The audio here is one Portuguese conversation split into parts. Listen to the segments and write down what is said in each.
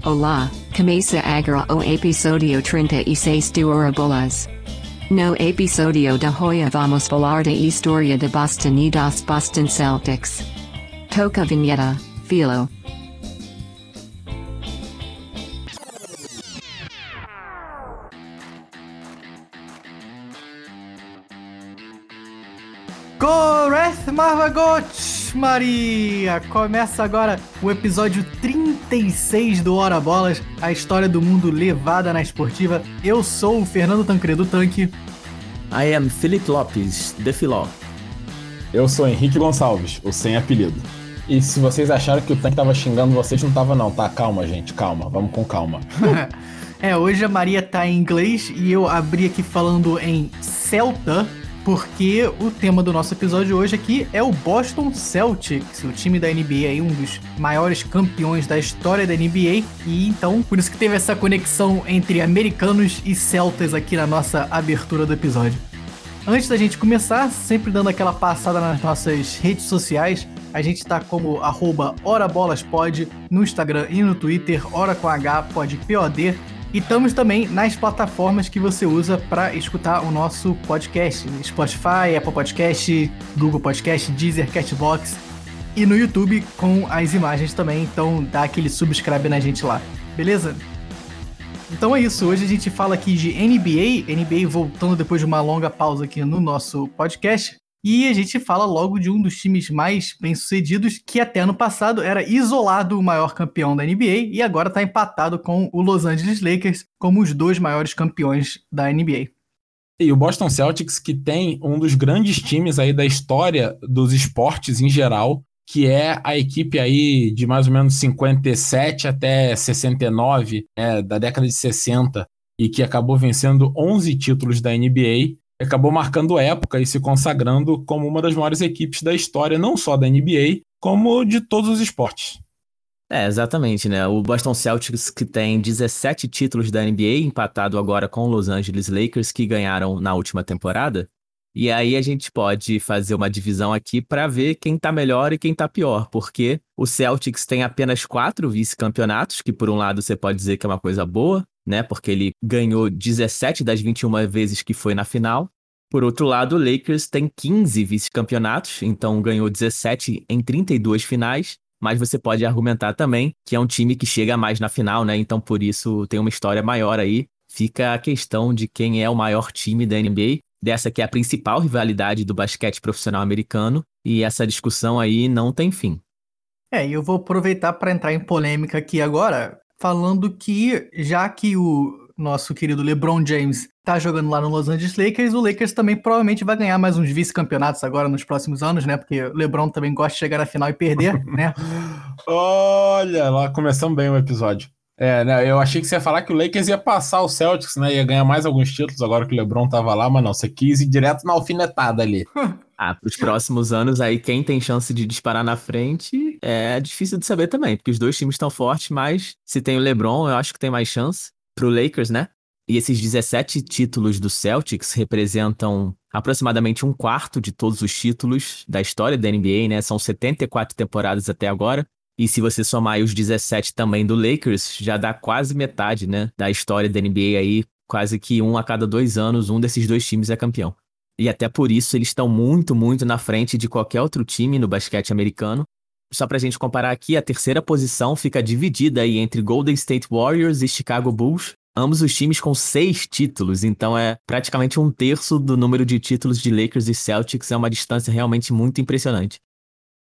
Olá, começa agora o episódio 36 do Orabolas. No episódio de hoje vamos falar da história de Boston e dos Boston Celtics. Toca vinheta, filo. Goreth Maria! Começa agora o episódio 36 do Hora Bolas, a história do mundo levada na esportiva. Eu sou o Fernando Tancredo Tanque. I am Felipe Lopes, The Filó. Eu sou Henrique Gonçalves, o sem apelido. E se vocês acharam que o Tanque tava xingando vocês, não tava não, tá? Calma, gente, calma, vamos com calma. é, hoje a Maria tá em inglês e eu abri aqui falando em Celta, porque o tema do nosso episódio hoje aqui é o Boston Celtics, o time da NBA um dos maiores campeões da história da NBA, e então por isso que teve essa conexão entre americanos e celtas aqui na nossa abertura do episódio. Antes da gente começar, sempre dando aquela passada nas nossas redes sociais, a gente tá como arroba no Instagram e no Twitter, Hora com H, pode POD, e estamos também nas plataformas que você usa para escutar o nosso podcast: Spotify, Apple Podcast, Google Podcast, Deezer, Catbox e no YouTube com as imagens também. Então dá aquele subscribe na gente lá, beleza? Então é isso. Hoje a gente fala aqui de NBA, NBA voltando depois de uma longa pausa aqui no nosso podcast. E a gente fala logo de um dos times mais bem-sucedidos, que até ano passado era isolado o maior campeão da NBA e agora está empatado com o Los Angeles Lakers como os dois maiores campeões da NBA. E o Boston Celtics, que tem um dos grandes times aí da história dos esportes em geral, que é a equipe aí de mais ou menos 57 até 69, é, da década de 60, e que acabou vencendo 11 títulos da NBA acabou marcando época e se consagrando como uma das maiores equipes da história, não só da NBA, como de todos os esportes. É, exatamente, né? O Boston Celtics que tem 17 títulos da NBA, empatado agora com os Los Angeles Lakers, que ganharam na última temporada. E aí a gente pode fazer uma divisão aqui para ver quem tá melhor e quem tá pior, porque o Celtics tem apenas quatro vice-campeonatos, que por um lado você pode dizer que é uma coisa boa, né? Porque ele ganhou 17 das 21 vezes que foi na final. Por outro lado, o Lakers tem 15 vice-campeonatos, então ganhou 17 em 32 finais. Mas você pode argumentar também que é um time que chega mais na final, né? Então por isso tem uma história maior aí. Fica a questão de quem é o maior time da NBA, dessa que é a principal rivalidade do basquete profissional americano, e essa discussão aí não tem fim. É, e eu vou aproveitar para entrar em polêmica aqui agora, falando que já que o nosso querido LeBron James tá jogando lá no Los Angeles Lakers, o Lakers também provavelmente vai ganhar mais uns vice-campeonatos agora nos próximos anos, né? Porque o LeBron também gosta de chegar na final e perder, né? Olha, lá começamos bem o episódio. É, né, eu achei que você ia falar que o Lakers ia passar o Celtics, né? Ia ganhar mais alguns títulos agora que o LeBron tava lá, mas não, você quis ir direto na alfinetada ali. ah, pros próximos anos aí, quem tem chance de disparar na frente é difícil de saber também, porque os dois times estão fortes, mas se tem o LeBron, eu acho que tem mais chance pro Lakers, né? E esses 17 títulos do Celtics representam aproximadamente um quarto de todos os títulos da história da NBA, né? São 74 temporadas até agora. E se você somar os 17 também do Lakers, já dá quase metade, né, da história da NBA aí, quase que um a cada dois anos, um desses dois times é campeão. E até por isso eles estão muito, muito na frente de qualquer outro time no basquete americano. Só pra gente comparar aqui, a terceira posição fica dividida aí entre Golden State Warriors e Chicago Bulls, ambos os times com seis títulos, então é praticamente um terço do número de títulos de Lakers e Celtics, é uma distância realmente muito impressionante.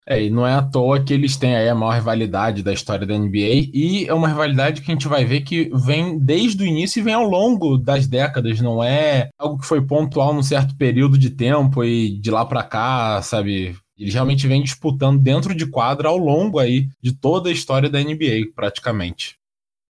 É, e não é à toa que eles têm aí a maior rivalidade da história da NBA, e é uma rivalidade que a gente vai ver que vem desde o início e vem ao longo das décadas, não é algo que foi pontual num certo período de tempo e de lá para cá, sabe? Eles realmente vêm disputando dentro de quadra ao longo aí de toda a história da NBA, praticamente.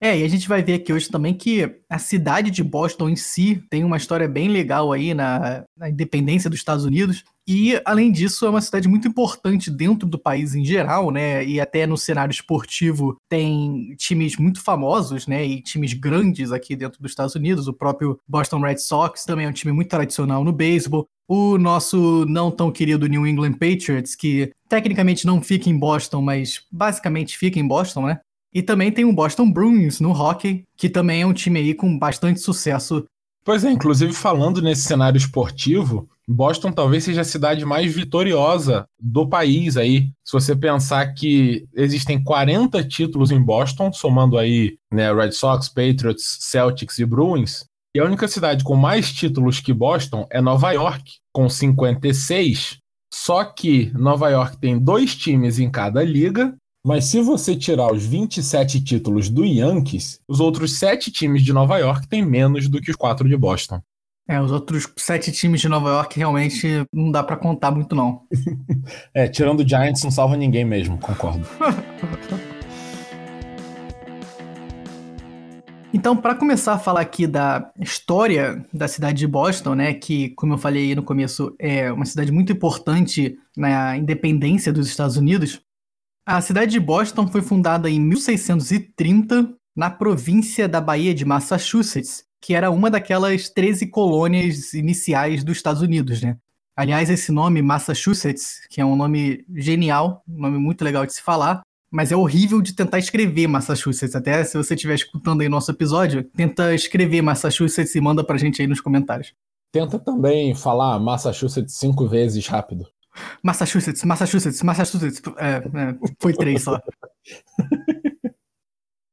É, e a gente vai ver aqui hoje também que a cidade de Boston em si tem uma história bem legal aí na, na, independência dos Estados Unidos. E, além disso, é uma cidade muito importante dentro do país em geral, né? E até no cenário esportivo tem times muito famosos, né? E times grandes aqui dentro dos Estados Unidos. O próprio Boston Red Sox também é um time muito tradicional no beisebol. O nosso não tão querido New England Patriots, que tecnicamente não fica em Boston, mas basicamente fica em Boston, né? E também tem o Boston Bruins no hockey, que também é um time aí com bastante sucesso. Pois é, inclusive falando nesse cenário esportivo, Boston talvez seja a cidade mais vitoriosa do país aí. Se você pensar que existem 40 títulos em Boston, somando aí né, Red Sox, Patriots, Celtics e Bruins, e a única cidade com mais títulos que Boston é Nova York, com 56. Só que Nova York tem dois times em cada liga, mas se você tirar os 27 títulos do Yankees, os outros sete times de Nova York têm menos do que os quatro de Boston. É, os outros sete times de Nova York realmente não dá para contar muito, não. é, tirando o Giants, não salva ninguém mesmo, concordo. Então, para começar a falar aqui da história da cidade de Boston, né, que, como eu falei no começo, é uma cidade muito importante na independência dos Estados Unidos, a cidade de Boston foi fundada em 1630 na província da Baía de Massachusetts que era uma daquelas 13 colônias iniciais dos Estados Unidos, né? Aliás, esse nome, Massachusetts, que é um nome genial, um nome muito legal de se falar, mas é horrível de tentar escrever Massachusetts. Até se você estiver escutando aí nosso episódio, tenta escrever Massachusetts e manda pra gente aí nos comentários. Tenta também falar Massachusetts cinco vezes rápido. Massachusetts, Massachusetts, Massachusetts. É, é, foi três só.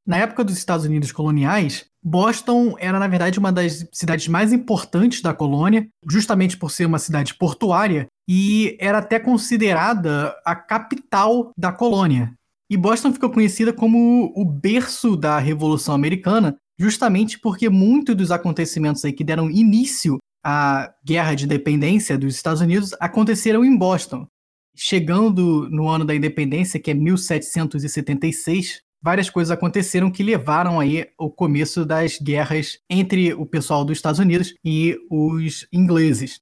Na época dos Estados Unidos coloniais, Boston era, na verdade, uma das cidades mais importantes da colônia, justamente por ser uma cidade portuária, e era até considerada a capital da colônia. E Boston ficou conhecida como o berço da Revolução Americana, justamente porque muitos dos acontecimentos aí que deram início à Guerra de Independência dos Estados Unidos aconteceram em Boston. Chegando no ano da independência, que é 1776, várias coisas aconteceram que levaram aí ao começo das guerras entre o pessoal dos Estados Unidos e os ingleses.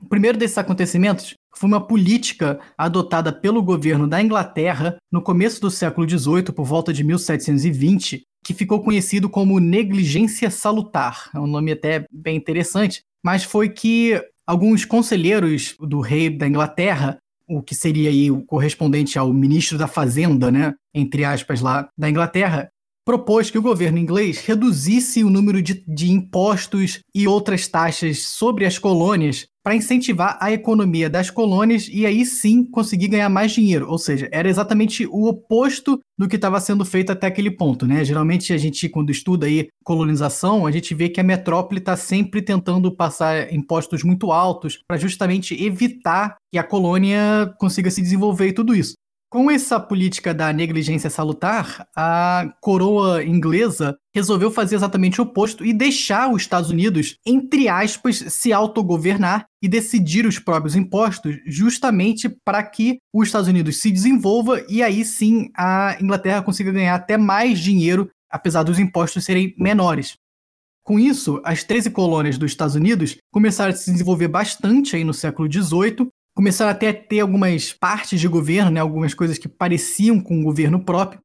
O primeiro desses acontecimentos foi uma política adotada pelo governo da Inglaterra no começo do século XVIII, por volta de 1720, que ficou conhecido como negligência salutar. É um nome até bem interessante, mas foi que alguns conselheiros do rei da Inglaterra o que seria aí o correspondente ao ministro da Fazenda, né, entre aspas, lá da Inglaterra, propôs que o governo inglês reduzisse o número de, de impostos e outras taxas sobre as colônias para incentivar a economia das colônias e aí sim conseguir ganhar mais dinheiro. Ou seja, era exatamente o oposto do que estava sendo feito até aquele ponto, né? Geralmente a gente, quando estuda aí colonização, a gente vê que a metrópole está sempre tentando passar impostos muito altos para justamente evitar que a colônia consiga se desenvolver e tudo isso. Com essa política da negligência salutar, a coroa inglesa resolveu fazer exatamente o oposto e deixar os Estados Unidos, entre aspas, se autogovernar e decidir os próprios impostos, justamente para que os Estados Unidos se desenvolva e aí sim a Inglaterra consiga ganhar até mais dinheiro, apesar dos impostos serem menores. Com isso, as 13 colônias dos Estados Unidos começaram a se desenvolver bastante aí no século XVIII começaram até a ter algumas partes de governo, né, algumas coisas que pareciam com o governo próprio.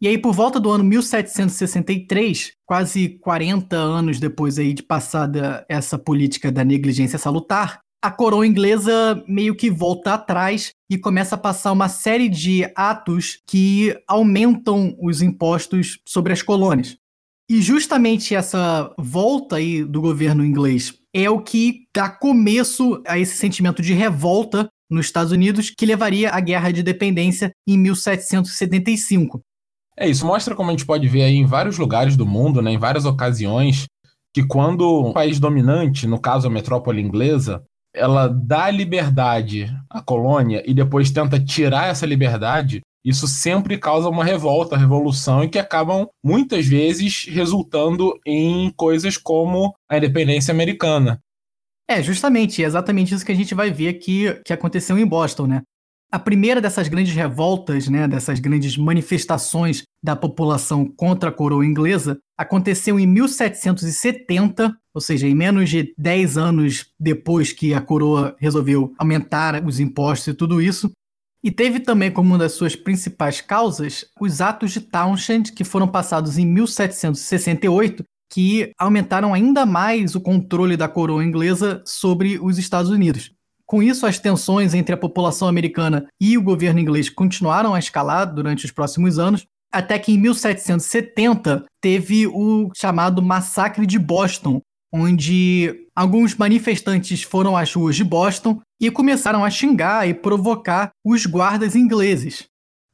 E aí, por volta do ano 1763, quase 40 anos depois aí de passada essa política da negligência salutar, a coroa inglesa meio que volta atrás e começa a passar uma série de atos que aumentam os impostos sobre as colônias. E justamente essa volta aí do governo inglês é o que dá começo a esse sentimento de revolta nos Estados Unidos que levaria à Guerra de Independência em 1775. É, isso mostra como a gente pode ver aí em vários lugares do mundo, né, em várias ocasiões, que quando um país dominante, no caso a metrópole inglesa, ela dá liberdade à colônia e depois tenta tirar essa liberdade, isso sempre causa uma revolta, revolução, e que acabam muitas vezes resultando em coisas como a independência americana. É, justamente, é exatamente isso que a gente vai ver aqui que aconteceu em Boston, né? A primeira dessas grandes revoltas, né, dessas grandes manifestações da população contra a coroa inglesa, aconteceu em 1770, ou seja, em menos de 10 anos depois que a coroa resolveu aumentar os impostos e tudo isso. E teve também como uma das suas principais causas os atos de Townshend, que foram passados em 1768, que aumentaram ainda mais o controle da coroa inglesa sobre os Estados Unidos. Com isso, as tensões entre a população americana e o governo inglês continuaram a escalar durante os próximos anos, até que em 1770 teve o chamado Massacre de Boston, onde alguns manifestantes foram às ruas de Boston e começaram a xingar e provocar os guardas ingleses.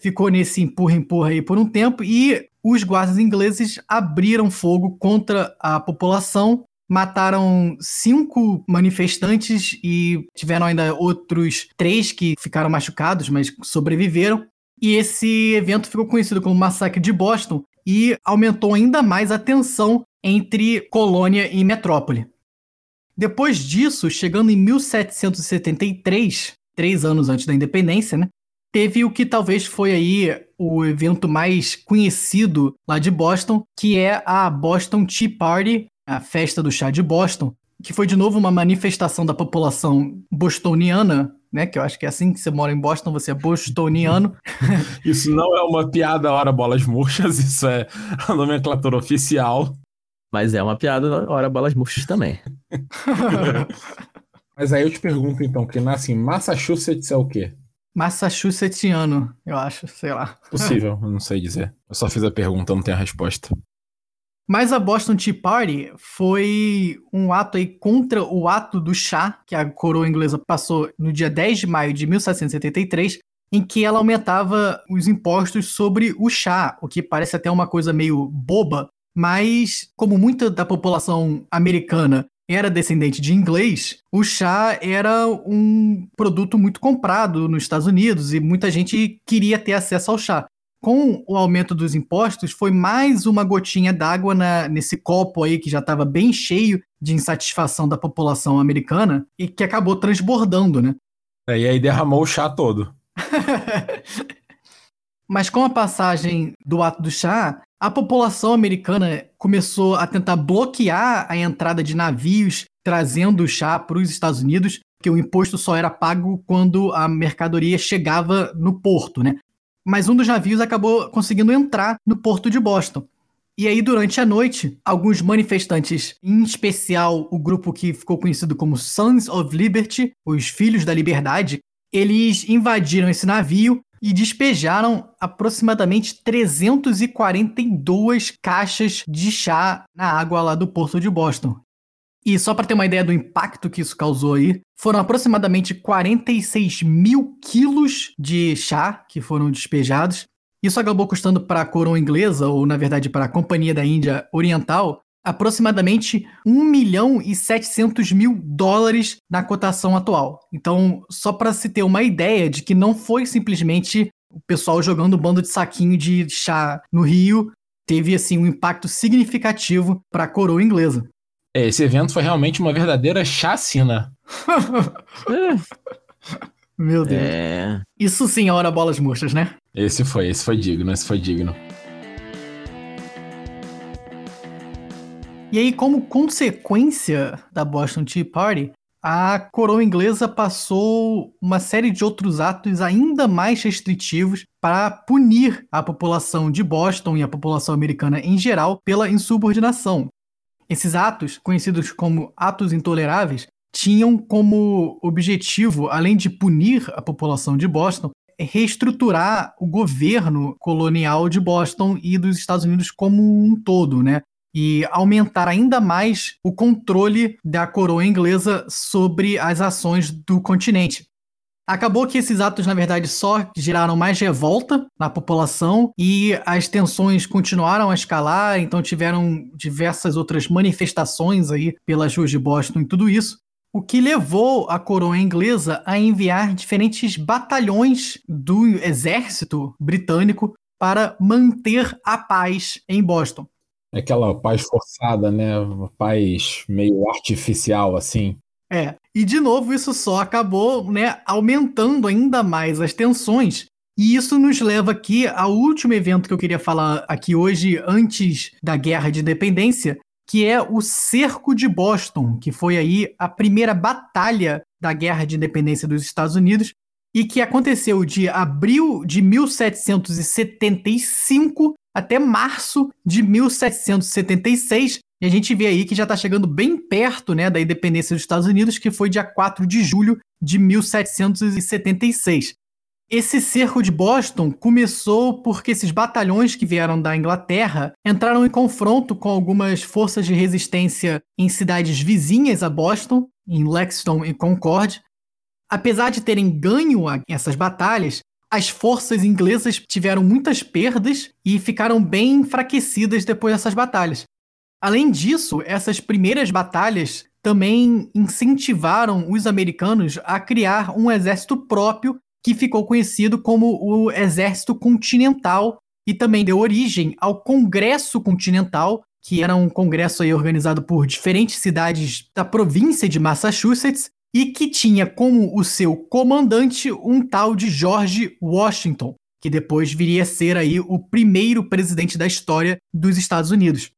Ficou nesse empurra-empurra aí por um tempo e os guardas ingleses abriram fogo contra a população, mataram cinco manifestantes e tiveram ainda outros três que ficaram machucados, mas sobreviveram. E esse evento ficou conhecido como Massacre de Boston e aumentou ainda mais a tensão entre colônia e metrópole. Depois disso, chegando em 1773, três anos antes da independência, né, teve o que talvez foi aí o evento mais conhecido lá de Boston, que é a Boston Tea Party, a festa do chá de Boston, que foi de novo uma manifestação da população bostoniana né? Que eu acho que é assim que você mora em Boston, você é bostoniano. isso não é uma piada hora bolas murchas, isso é a nomenclatura oficial. Mas é uma piada hora bolas murchas também. Mas aí eu te pergunto então, que nasce em Massachusetts é o quê? Massachusettsiano, eu acho, sei lá. Possível, eu não sei dizer. Eu só fiz a pergunta, não tenho a resposta. Mas a Boston Tea Party foi um ato aí contra o ato do chá que a coroa inglesa passou no dia 10 de maio de 1773, em que ela aumentava os impostos sobre o chá, o que parece até uma coisa meio boba, mas como muita da população americana era descendente de inglês, o chá era um produto muito comprado nos Estados Unidos e muita gente queria ter acesso ao chá com o aumento dos impostos, foi mais uma gotinha d'água nesse copo aí que já estava bem cheio de insatisfação da população americana e que acabou transbordando, né? É, e aí derramou o chá todo. Mas com a passagem do ato do chá, a população americana começou a tentar bloquear a entrada de navios trazendo chá para os Estados Unidos, que o imposto só era pago quando a mercadoria chegava no porto, né? mas um dos navios acabou conseguindo entrar no porto de Boston. E aí, durante a noite, alguns manifestantes, em especial o grupo que ficou conhecido como Sons of Liberty, os Filhos da Liberdade, eles invadiram esse navio e despejaram aproximadamente 342 caixas de chá na água lá do porto de Boston. E só para ter uma ideia do impacto que isso causou aí, foram aproximadamente 46 mil quilos de chá que foram despejados. Isso acabou custando para a coroa inglesa, ou na verdade para a Companhia da Índia Oriental, aproximadamente 1 milhão e 700 mil dólares na cotação atual. Então, só para se ter uma ideia de que não foi simplesmente o pessoal jogando um bando de saquinho de chá no Rio, teve assim um impacto significativo para a coroa inglesa. É, esse evento foi realmente uma verdadeira chacina. Meu Deus. É... Isso sim é hora bolas murchas, né? Esse foi, esse foi digno, esse foi digno. E aí, como consequência da Boston Tea Party, a coroa inglesa passou uma série de outros atos ainda mais restritivos para punir a população de Boston e a população americana em geral pela insubordinação. Esses atos, conhecidos como atos intoleráveis, tinham como objetivo, além de punir a população de Boston, reestruturar o governo colonial de Boston e dos Estados Unidos como um todo, né? E aumentar ainda mais o controle da coroa inglesa sobre as ações do continente. Acabou que esses atos, na verdade, só geraram mais revolta na população e as tensões continuaram a escalar, então tiveram diversas outras manifestações aí pelas ruas de Boston e tudo isso. O que levou a coroa inglesa a enviar diferentes batalhões do exército britânico para manter a paz em Boston. Aquela paz forçada, né? Paz meio artificial, assim. É, e de novo isso só acabou, né, aumentando ainda mais as tensões. E isso nos leva aqui ao último evento que eu queria falar aqui hoje, antes da Guerra de Independência, que é o Cerco de Boston, que foi aí a primeira batalha da Guerra de Independência dos Estados Unidos e que aconteceu de abril de 1775 até março de 1776, e a gente vê aí que já está chegando bem perto né, da independência dos Estados Unidos, que foi dia 4 de julho de 1776. Esse cerco de Boston começou porque esses batalhões que vieram da Inglaterra entraram em confronto com algumas forças de resistência em cidades vizinhas a Boston, em Lexington e Concord. Apesar de terem ganho essas batalhas, as forças inglesas tiveram muitas perdas e ficaram bem enfraquecidas depois dessas batalhas. Além disso, essas primeiras batalhas também incentivaram os americanos a criar um exército próprio que ficou conhecido como o Exército Continental e também deu origem ao Congresso Continental, que era um congresso organizado por diferentes cidades da província de Massachusetts e que tinha como o seu comandante um tal de George Washington, que depois viria a ser aí o primeiro presidente da história dos Estados Unidos.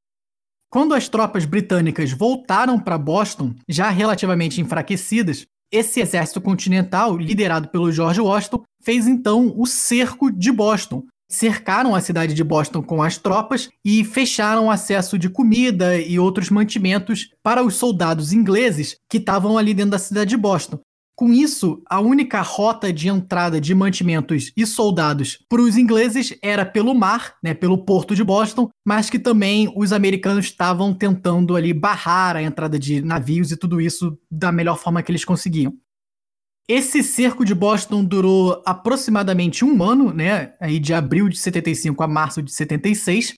Quando as tropas britânicas voltaram para Boston, já relativamente enfraquecidas, esse exército continental, liderado pelo George Washington, fez então o cerco de Boston. Cercaram a cidade de Boston com as tropas e fecharam acesso de comida e outros mantimentos para os soldados ingleses que estavam ali dentro da cidade de Boston. Com isso, a única rota de entrada de mantimentos e soldados para os ingleses era pelo mar, né, pelo porto de Boston, mas que também os americanos estavam tentando ali barrar a entrada de navios e tudo isso da melhor forma que eles conseguiam. Esse cerco de Boston durou aproximadamente um ano, né, aí de abril de 75 a março de 76,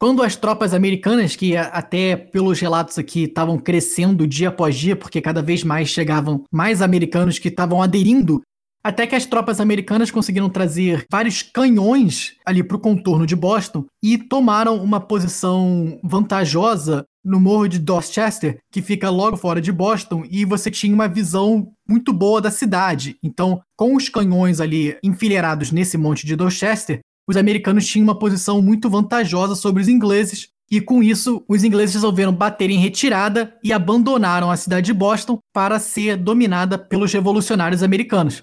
quando as tropas americanas, que até pelos relatos aqui estavam crescendo dia após dia, porque cada vez mais chegavam mais americanos que estavam aderindo, até que as tropas americanas conseguiram trazer vários canhões ali para o contorno de Boston e tomaram uma posição vantajosa no morro de Dorchester, que fica logo fora de Boston, e você tinha uma visão muito boa da cidade. Então, com os canhões ali enfileirados nesse monte de Dorchester, os americanos tinham uma posição muito vantajosa sobre os ingleses, e com isso, os ingleses resolveram bater em retirada e abandonaram a cidade de Boston para ser dominada pelos revolucionários americanos.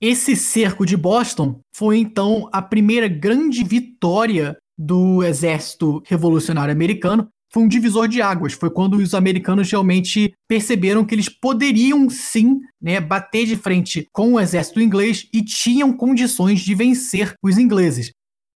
Esse cerco de Boston foi então a primeira grande vitória do exército revolucionário americano foi um divisor de águas. Foi quando os americanos realmente perceberam que eles poderiam sim né, bater de frente com o exército inglês e tinham condições de vencer os ingleses.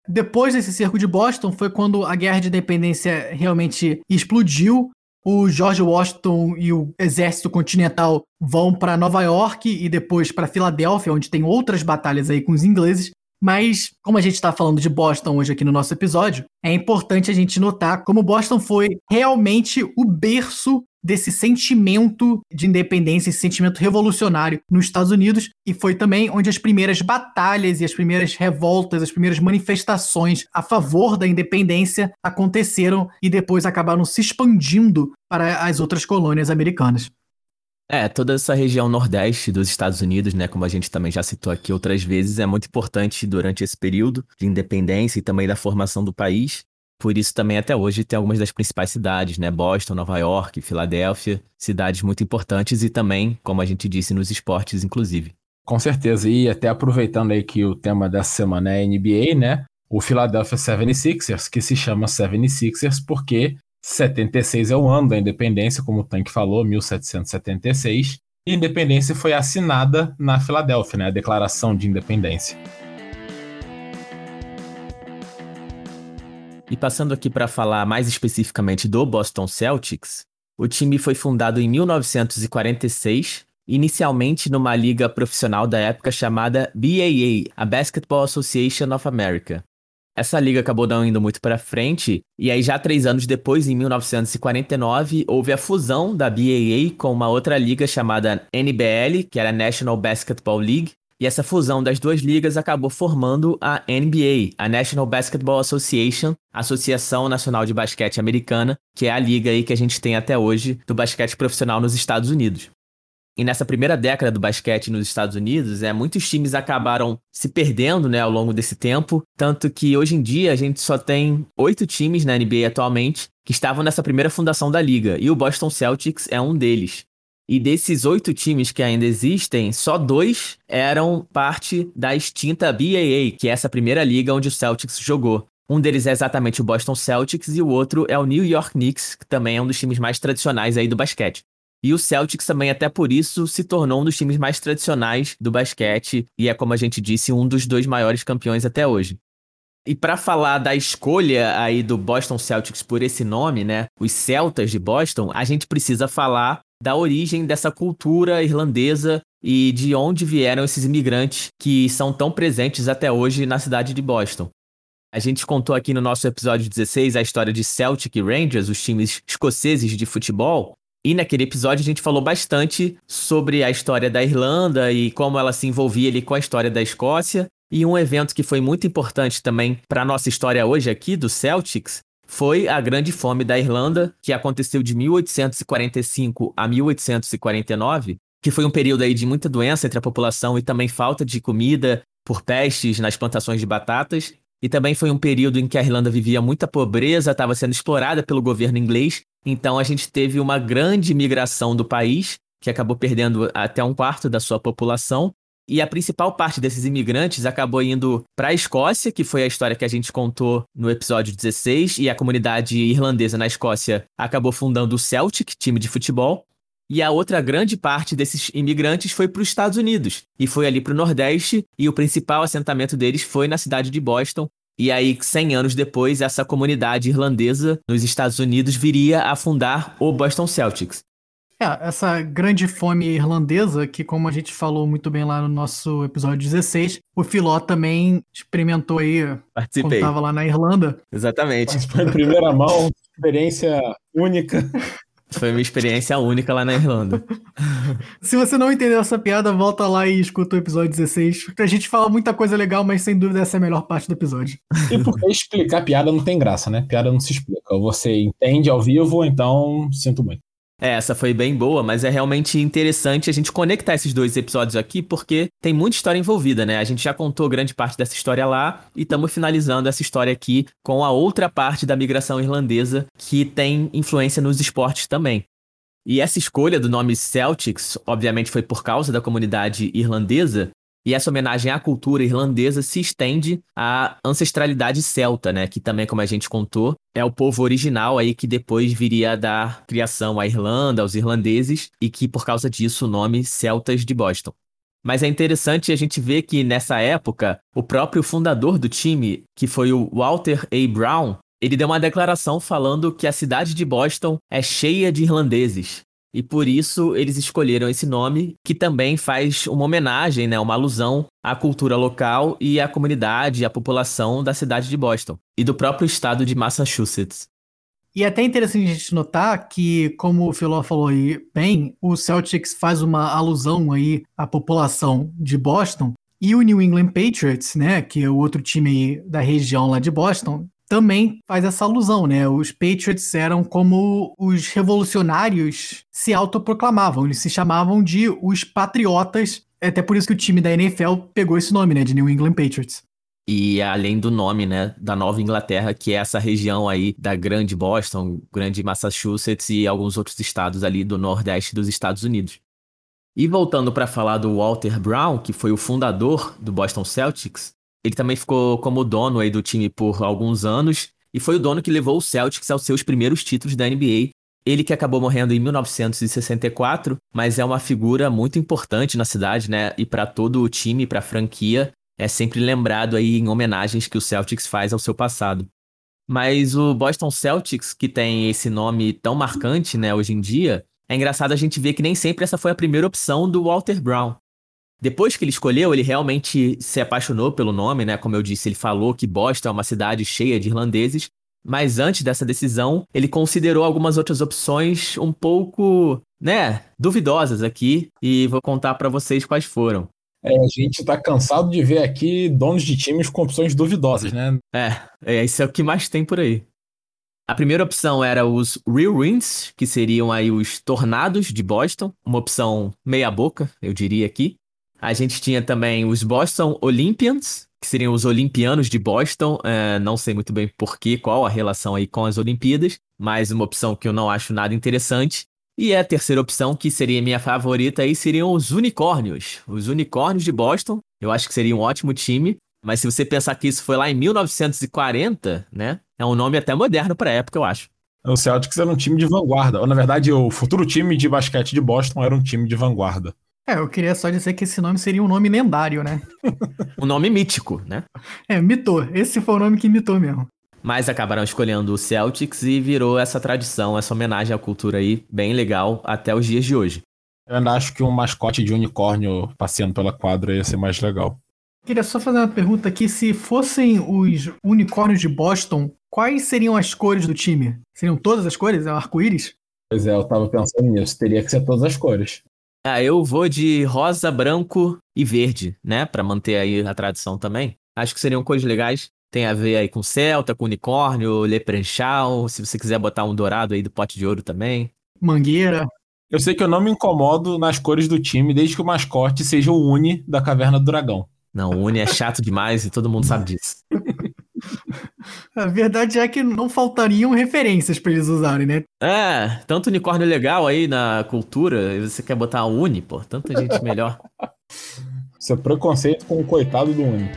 Depois desse cerco de Boston foi quando a guerra de independência realmente explodiu. O George Washington e o exército continental vão para Nova York e depois para Filadélfia, onde tem outras batalhas aí com os ingleses. Mas, como a gente está falando de Boston hoje aqui no nosso episódio, é importante a gente notar como Boston foi realmente o berço desse sentimento de independência, esse sentimento revolucionário nos Estados Unidos, e foi também onde as primeiras batalhas e as primeiras revoltas, as primeiras manifestações a favor da independência aconteceram e depois acabaram se expandindo para as outras colônias americanas. É, toda essa região nordeste dos Estados Unidos, né, como a gente também já citou aqui outras vezes, é muito importante durante esse período de independência e também da formação do país. Por isso também até hoje tem algumas das principais cidades, né, Boston, Nova York, Filadélfia, cidades muito importantes e também, como a gente disse, nos esportes inclusive. Com certeza, e até aproveitando aí que o tema dessa semana é NBA, né, o Philadelphia 76ers, que se chama 76ers porque 76 é o ano da independência, como o Tank falou, 1776. E a independência foi assinada na Filadélfia, né? A Declaração de Independência. E passando aqui para falar mais especificamente do Boston Celtics, o time foi fundado em 1946, inicialmente numa liga profissional da época chamada BAA, a Basketball Association of America, essa liga acabou não indo muito para frente, e aí já três anos depois, em 1949, houve a fusão da BAA com uma outra liga chamada NBL, que era National Basketball League, e essa fusão das duas ligas acabou formando a NBA, a National Basketball Association, Associação Nacional de Basquete Americana, que é a liga aí que a gente tem até hoje do basquete profissional nos Estados Unidos. E nessa primeira década do basquete nos Estados Unidos, é, muitos times acabaram se perdendo né, ao longo desse tempo. Tanto que hoje em dia a gente só tem oito times na NBA atualmente que estavam nessa primeira fundação da liga. E o Boston Celtics é um deles. E desses oito times que ainda existem, só dois eram parte da extinta BAA, que é essa primeira liga onde o Celtics jogou. Um deles é exatamente o Boston Celtics e o outro é o New York Knicks, que também é um dos times mais tradicionais aí do basquete. E o Celtics também, até por isso, se tornou um dos times mais tradicionais do basquete e é, como a gente disse, um dos dois maiores campeões até hoje. E para falar da escolha aí do Boston Celtics por esse nome, né, os Celtas de Boston, a gente precisa falar da origem dessa cultura irlandesa e de onde vieram esses imigrantes que são tão presentes até hoje na cidade de Boston. A gente contou aqui no nosso episódio 16 a história de Celtic e Rangers, os times escoceses de futebol, e naquele episódio a gente falou bastante sobre a história da Irlanda e como ela se envolvia ali com a história da Escócia. E um evento que foi muito importante também para a nossa história hoje aqui do Celtics foi a Grande Fome da Irlanda, que aconteceu de 1845 a 1849, que foi um período aí de muita doença entre a população e também falta de comida por pestes nas plantações de batatas. E também foi um período em que a Irlanda vivia muita pobreza, estava sendo explorada pelo governo inglês. Então a gente teve uma grande migração do país, que acabou perdendo até um quarto da sua população. E a principal parte desses imigrantes acabou indo para a Escócia, que foi a história que a gente contou no episódio 16, e a comunidade irlandesa na Escócia acabou fundando o Celtic, time de futebol. E a outra grande parte desses imigrantes foi para os Estados Unidos e foi ali para o Nordeste, e o principal assentamento deles foi na cidade de Boston. E aí, 100 anos depois, essa comunidade irlandesa nos Estados Unidos viria a fundar o Boston Celtics. É, essa grande fome irlandesa, que como a gente falou muito bem lá no nosso episódio 16, o Filó também experimentou aí Participei. quando estava lá na Irlanda. Exatamente. Foi em primeira mão, experiência única. Foi uma experiência única lá na Irlanda. Se você não entendeu essa piada, volta lá e escuta o episódio 16. A gente fala muita coisa legal, mas sem dúvida essa é a melhor parte do episódio. E porque explicar piada não tem graça, né? Piada não se explica. Ou você entende ao vivo, então sinto muito. É, essa foi bem boa, mas é realmente interessante a gente conectar esses dois episódios aqui, porque tem muita história envolvida, né? A gente já contou grande parte dessa história lá e estamos finalizando essa história aqui com a outra parte da migração irlandesa que tem influência nos esportes também. E essa escolha do nome Celtics, obviamente, foi por causa da comunidade irlandesa, e essa homenagem à cultura irlandesa se estende à ancestralidade celta, né? Que também, como a gente contou, é o povo original aí que depois viria a dar criação à Irlanda, aos irlandeses, e que por causa disso o nome Celtas de Boston. Mas é interessante a gente ver que nessa época, o próprio fundador do time, que foi o Walter A. Brown, ele deu uma declaração falando que a cidade de Boston é cheia de irlandeses. E por isso eles escolheram esse nome, que também faz uma homenagem, né, uma alusão à cultura local e à comunidade, à população da cidade de Boston e do próprio estado de Massachusetts. E é até interessante a gente notar que, como o Filó falou aí bem, o Celtics faz uma alusão aí à população de Boston e o New England Patriots, né, que é o outro time da região lá de Boston, também faz essa alusão, né? Os Patriots eram como os revolucionários se autoproclamavam, eles se chamavam de os patriotas, é até por isso que o time da NFL pegou esse nome, né, de New England Patriots. E além do nome, né, da Nova Inglaterra, que é essa região aí da Grande Boston, Grande Massachusetts e alguns outros estados ali do nordeste dos Estados Unidos. E voltando para falar do Walter Brown, que foi o fundador do Boston Celtics, ele também ficou como dono aí do time por alguns anos e foi o dono que levou o Celtics aos seus primeiros títulos da NBA. Ele que acabou morrendo em 1964, mas é uma figura muito importante na cidade, né? E para todo o time, para a franquia, é sempre lembrado aí em homenagens que o Celtics faz ao seu passado. Mas o Boston Celtics, que tem esse nome tão marcante, né, hoje em dia, é engraçado a gente ver que nem sempre essa foi a primeira opção do Walter Brown. Depois que ele escolheu, ele realmente se apaixonou pelo nome, né? Como eu disse, ele falou que Boston é uma cidade cheia de irlandeses. Mas antes dessa decisão, ele considerou algumas outras opções um pouco, né, duvidosas aqui e vou contar para vocês quais foram. É, a gente tá cansado de ver aqui donos de times com opções duvidosas, né? É, é isso é o que mais tem por aí. A primeira opção era os Real Winds, que seriam aí os Tornados de Boston, uma opção meia boca, eu diria aqui. A gente tinha também os Boston Olympians, que seriam os Olimpianos de Boston. É, não sei muito bem porquê, qual a relação aí com as Olimpíadas, mas uma opção que eu não acho nada interessante. E a terceira opção, que seria minha favorita aí, seriam os Unicórnios. Os Unicórnios de Boston, eu acho que seria um ótimo time. Mas se você pensar que isso foi lá em 1940, né? É um nome até moderno para a época, eu acho. O Celtics era um time de vanguarda. Ou, na verdade, o futuro time de basquete de Boston era um time de vanguarda. É, eu queria só dizer que esse nome seria um nome lendário, né? um nome mítico, né? É, mitou. Esse foi o nome que mitou mesmo. Mas acabaram escolhendo o Celtics e virou essa tradição, essa homenagem à cultura aí, bem legal até os dias de hoje. Eu ainda acho que um mascote de unicórnio passeando pela quadra ia ser mais legal. Queria só fazer uma pergunta aqui: se fossem os unicórnios de Boston, quais seriam as cores do time? Seriam todas as cores? É um arco-íris? Pois é, eu tava pensando nisso. Teria que ser todas as cores. Ah, eu vou de rosa, branco e verde, né? Para manter aí a tradição também. Acho que seriam cores legais. Tem a ver aí com Celta, com unicórnio, Leprechaun, se você quiser botar um dourado aí do pote de ouro também. Mangueira. Eu sei que eu não me incomodo nas cores do time, desde que o mascote seja o Uni da Caverna do Dragão. Não, o Uni é chato demais e todo mundo sabe disso. A verdade é que não faltariam referências para eles usarem, né? É, tanto unicórnio legal aí na cultura, e você quer botar a Uni, pô, tanta gente melhor. Isso é preconceito com o coitado do Uni.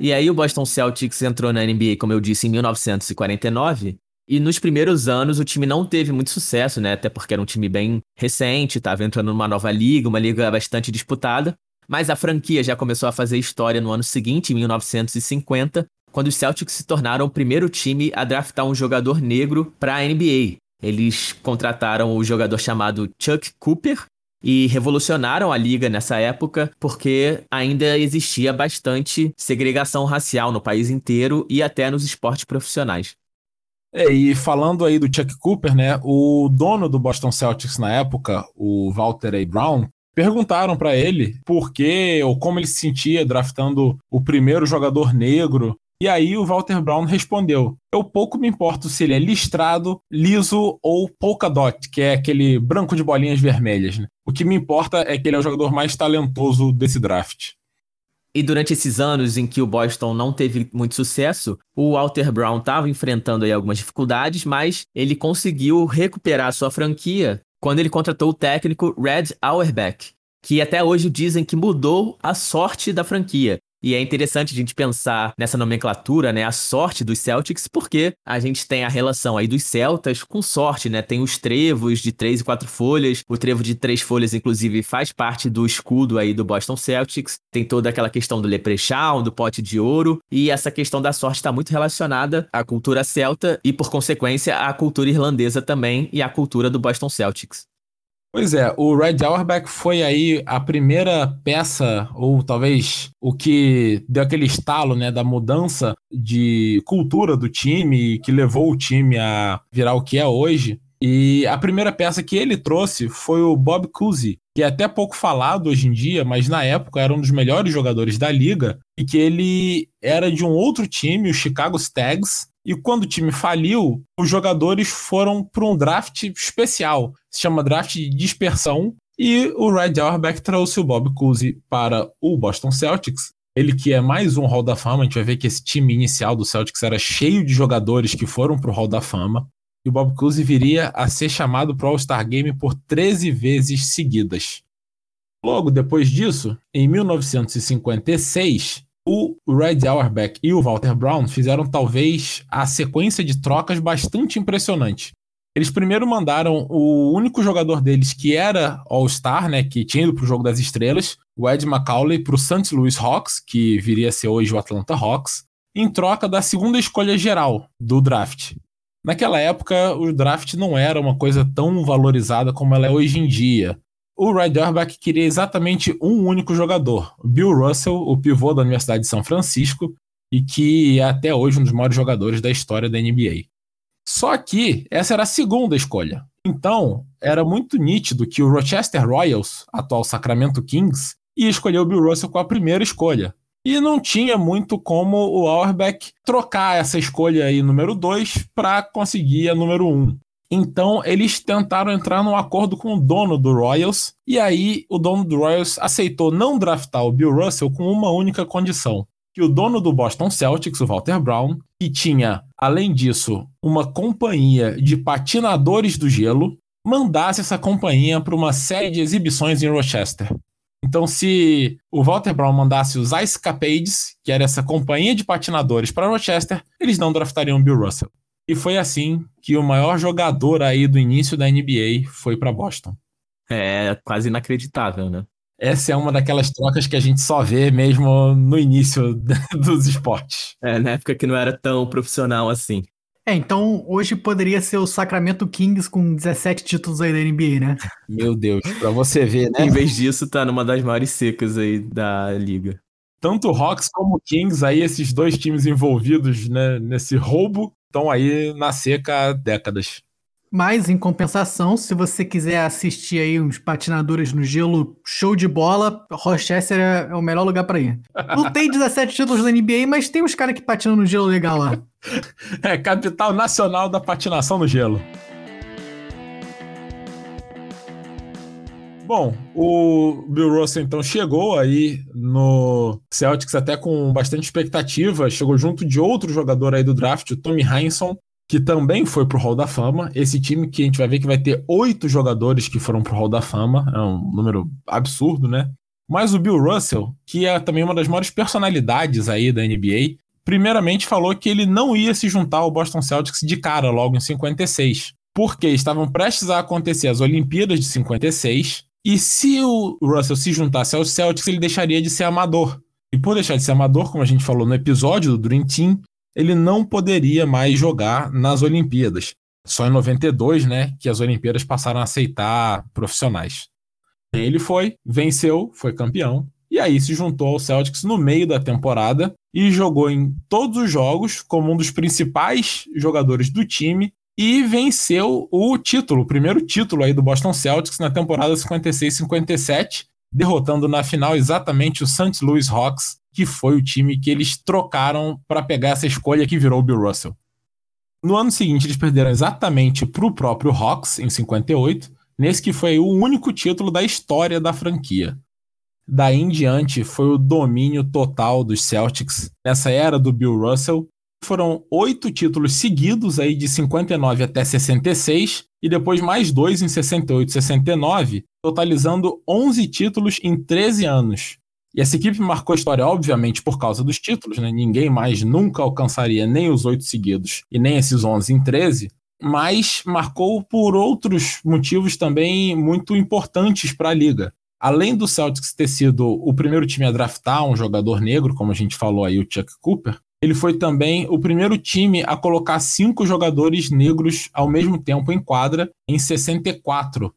E aí o Boston Celtics entrou na NBA, como eu disse, em 1949. E nos primeiros anos o time não teve muito sucesso, né? Até porque era um time bem recente, estava entrando numa nova liga, uma liga bastante disputada. Mas a franquia já começou a fazer história no ano seguinte, em 1950, quando os Celtics se tornaram o primeiro time a draftar um jogador negro para a NBA. Eles contrataram o jogador chamado Chuck Cooper, e revolucionaram a liga nessa época porque ainda existia bastante segregação racial no país inteiro e até nos esportes profissionais. É, e falando aí do Chuck Cooper, né, o dono do Boston Celtics na época, o Walter A. Brown, perguntaram para ele por que ou como ele se sentia draftando o primeiro jogador negro e aí o Walter Brown respondeu: Eu pouco me importo se ele é listrado, liso ou polka dot, que é aquele branco de bolinhas vermelhas. Né? O que me importa é que ele é o jogador mais talentoso desse draft. E durante esses anos em que o Boston não teve muito sucesso, o Walter Brown estava enfrentando aí algumas dificuldades, mas ele conseguiu recuperar sua franquia quando ele contratou o técnico Red Auerbach, que até hoje dizem que mudou a sorte da franquia. E é interessante a gente pensar nessa nomenclatura, né, a sorte dos Celtics, porque a gente tem a relação aí dos Celtas com sorte, né? Tem os trevos de três e quatro folhas, o trevo de três folhas, inclusive, faz parte do escudo aí do Boston Celtics. Tem toda aquela questão do leprechaun, do pote de ouro, e essa questão da sorte está muito relacionada à cultura celta e, por consequência, à cultura irlandesa também e à cultura do Boston Celtics. Pois é, o Red Auerbach foi aí a primeira peça, ou talvez o que deu aquele estalo, né, da mudança de cultura do time, que levou o time a virar o que é hoje. E a primeira peça que ele trouxe foi o Bob Cousy, que é até pouco falado hoje em dia, mas na época era um dos melhores jogadores da liga, e que ele era de um outro time, o Chicago Stags, e quando o time faliu, os jogadores foram para um draft especial, se chama draft de dispersão, e o Red Auerbach trouxe o Bob Cousy para o Boston Celtics. Ele que é mais um Hall da Fama, a gente vai ver que esse time inicial do Celtics era cheio de jogadores que foram para o Hall da Fama. E o Bob Cousy viria a ser chamado para o All-Star Game por 13 vezes seguidas. Logo depois disso, em 1956, o Red Auerbach e o Walter Brown fizeram talvez a sequência de trocas bastante impressionante. Eles primeiro mandaram o único jogador deles que era All-Star, né, que tinha ido para o Jogo das Estrelas, o Ed McCauley, para o St. Louis Hawks, que viria a ser hoje o Atlanta Hawks, em troca da segunda escolha geral do draft. Naquela época, o draft não era uma coisa tão valorizada como ela é hoje em dia o Red Auerbach queria exatamente um único jogador, Bill Russell, o pivô da Universidade de São Francisco, e que é até hoje um dos maiores jogadores da história da NBA. Só que essa era a segunda escolha. Então, era muito nítido que o Rochester Royals, atual Sacramento Kings, ia escolher o Bill Russell com a primeira escolha. E não tinha muito como o Auerbach trocar essa escolha aí número 2 para conseguir a número 1. Um. Então eles tentaram entrar num acordo com o dono do Royals, e aí o dono do Royals aceitou não draftar o Bill Russell com uma única condição: que o dono do Boston Celtics, o Walter Brown, que tinha, além disso, uma companhia de patinadores do gelo, mandasse essa companhia para uma série de exibições em Rochester. Então, se o Walter Brown mandasse os Ice Capades, que era essa companhia de patinadores, para Rochester, eles não draftariam o Bill Russell. E foi assim que o maior jogador aí do início da NBA foi para Boston. É quase inacreditável, né? Essa é uma daquelas trocas que a gente só vê mesmo no início dos esportes. É, na época que não era tão profissional assim. É, então hoje poderia ser o Sacramento Kings com 17 títulos aí da NBA, né? Meu Deus, pra você ver, né? Em vez disso, tá numa das maiores secas aí da liga. Tanto o Hawks como o Kings, aí esses dois times envolvidos né, nesse roubo, estão aí na seca há décadas. Mas, em compensação, se você quiser assistir aí uns patinadores no gelo show de bola, Rochester é o melhor lugar para ir. Não tem 17 títulos da NBA, mas tem uns caras que patinam no gelo legal lá. É, capital nacional da patinação no gelo. Bom, o Bill Russell então chegou aí no Celtics até com bastante expectativa, chegou junto de outro jogador aí do draft, o Tommy Heinsohn, que também foi pro Hall da Fama. Esse time que a gente vai ver que vai ter oito jogadores que foram pro Hall da Fama, é um número absurdo, né? Mas o Bill Russell, que é também uma das maiores personalidades aí da NBA, primeiramente falou que ele não ia se juntar ao Boston Celtics de cara logo em 56, porque estavam prestes a acontecer as Olimpíadas de 56 e se o Russell se juntasse aos Celtics, ele deixaria de ser amador. E por deixar de ser amador, como a gente falou no episódio do Dream Team, ele não poderia mais jogar nas Olimpíadas. Só em 92, né, que as Olimpíadas passaram a aceitar profissionais. Ele foi, venceu, foi campeão, e aí se juntou ao Celtics no meio da temporada e jogou em todos os jogos como um dos principais jogadores do time e venceu o título, o primeiro título aí do Boston Celtics na temporada 56-57, derrotando na final exatamente o St. Louis Hawks, que foi o time que eles trocaram para pegar essa escolha que virou o Bill Russell. No ano seguinte, eles perderam exatamente para o próprio Hawks, em 58, nesse que foi o único título da história da franquia. Daí em diante, foi o domínio total dos Celtics nessa era do Bill Russell, foram oito títulos seguidos aí de 59 até 66 e depois mais dois em 68 e 69, totalizando 11 títulos em 13 anos. E essa equipe marcou história, obviamente, por causa dos títulos, né? Ninguém mais nunca alcançaria nem os oito seguidos e nem esses 11 em 13, mas marcou por outros motivos também muito importantes para a liga. Além do Celtics ter sido o primeiro time a draftar um jogador negro, como a gente falou aí, o Chuck Cooper, ele foi também o primeiro time a colocar cinco jogadores negros ao mesmo tempo em quadra em 64.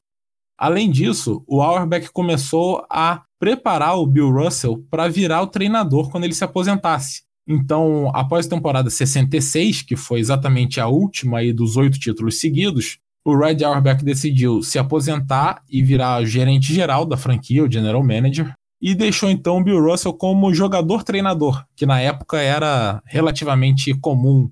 Além disso, o Auerbach começou a preparar o Bill Russell para virar o treinador quando ele se aposentasse. Então, após a temporada 66, que foi exatamente a última aí dos oito títulos seguidos, o Red Auerbach decidiu se aposentar e virar gerente geral da franquia, o general manager, e deixou então o Bill Russell como jogador-treinador, que na época era relativamente comum.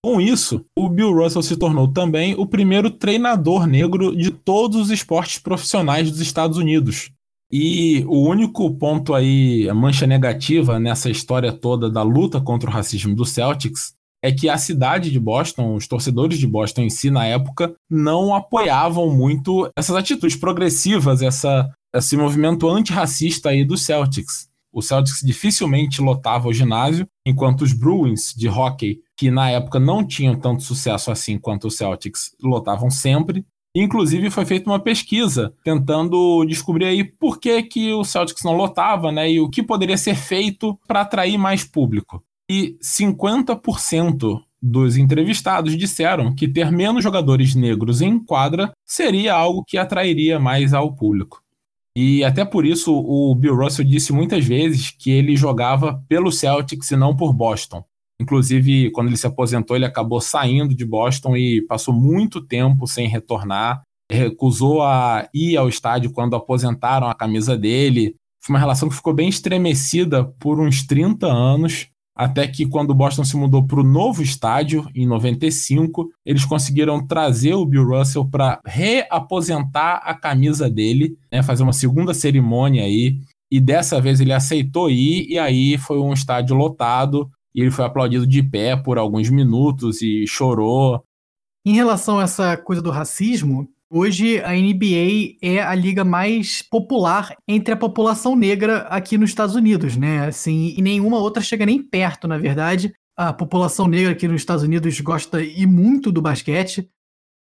Com isso, o Bill Russell se tornou também o primeiro treinador negro de todos os esportes profissionais dos Estados Unidos. E o único ponto aí, a mancha negativa nessa história toda da luta contra o racismo do Celtics, é que a cidade de Boston, os torcedores de Boston em si, na época, não apoiavam muito essas atitudes progressivas, essa esse movimento antirracista aí do Celtics. O Celtics dificilmente lotava o ginásio, enquanto os Bruins de hockey, que na época não tinham tanto sucesso assim quanto os Celtics, lotavam sempre. Inclusive foi feita uma pesquisa tentando descobrir aí por que, que o Celtics não lotava, né, e o que poderia ser feito para atrair mais público. E 50% dos entrevistados disseram que ter menos jogadores negros em quadra seria algo que atrairia mais ao público. E até por isso o Bill Russell disse muitas vezes que ele jogava pelo Celtics e não por Boston. Inclusive, quando ele se aposentou, ele acabou saindo de Boston e passou muito tempo sem retornar. Recusou a ir ao estádio quando aposentaram a camisa dele. Foi uma relação que ficou bem estremecida por uns 30 anos. Até que quando o Boston se mudou para o novo estádio, em 95, eles conseguiram trazer o Bill Russell para reaposentar a camisa dele, né, fazer uma segunda cerimônia aí. E dessa vez ele aceitou ir, e aí foi um estádio lotado, e ele foi aplaudido de pé por alguns minutos e chorou. Em relação a essa coisa do racismo, Hoje a NBA é a liga mais popular entre a população negra aqui nos Estados Unidos, né? Assim, e nenhuma outra chega nem perto, na verdade. A população negra aqui nos Estados Unidos gosta e muito do basquete.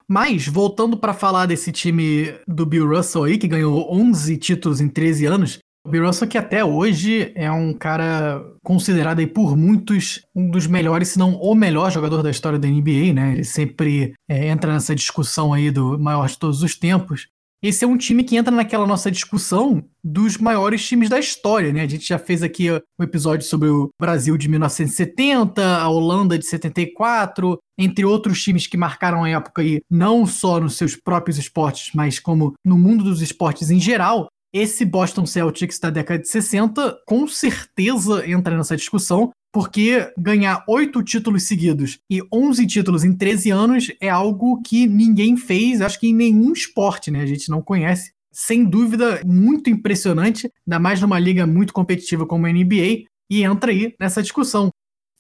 Mas, voltando para falar desse time do Bill Russell aí, que ganhou 11 títulos em 13 anos, Bill Russell que até hoje é um cara considerado aí por muitos um dos melhores, se não o melhor jogador da história da NBA, né? Ele sempre é, entra nessa discussão aí do maior de todos os tempos. Esse é um time que entra naquela nossa discussão dos maiores times da história, né? A gente já fez aqui um episódio sobre o Brasil de 1970, a Holanda de 74, entre outros times que marcaram a época aí, não só nos seus próprios esportes, mas como no mundo dos esportes em geral. Esse Boston Celtics da década de 60 com certeza entra nessa discussão, porque ganhar oito títulos seguidos e 11 títulos em 13 anos é algo que ninguém fez, acho que em nenhum esporte, né? A gente não conhece. Sem dúvida, muito impressionante, ainda mais numa liga muito competitiva como a NBA, e entra aí nessa discussão.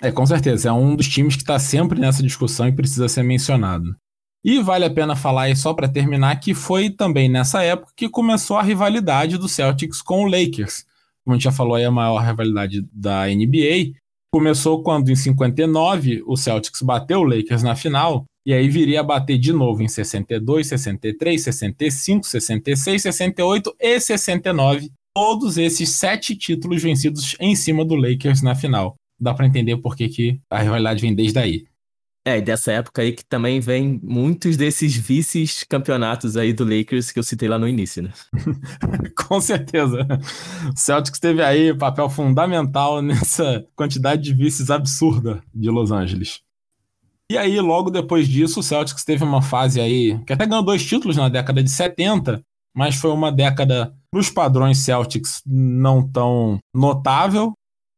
É, com certeza. É um dos times que está sempre nessa discussão e precisa ser mencionado. E vale a pena falar aí só para terminar que foi também nessa época que começou a rivalidade do Celtics com o Lakers. Como a gente já falou aí, a maior rivalidade da NBA. Começou quando, em 59, o Celtics bateu o Lakers na final, e aí viria a bater de novo em 62, 63, 65, 66, 68 e 69. Todos esses sete títulos vencidos em cima do Lakers na final. Dá para entender por que, que a rivalidade vem desde aí. É, e dessa época aí que também vem muitos desses vices-campeonatos aí do Lakers que eu citei lá no início, né? Com certeza. O Celtics teve aí papel fundamental nessa quantidade de vices absurda de Los Angeles. E aí, logo depois disso, o Celtics teve uma fase aí que até ganhou dois títulos na década de 70, mas foi uma década, para os padrões Celtics, não tão notável.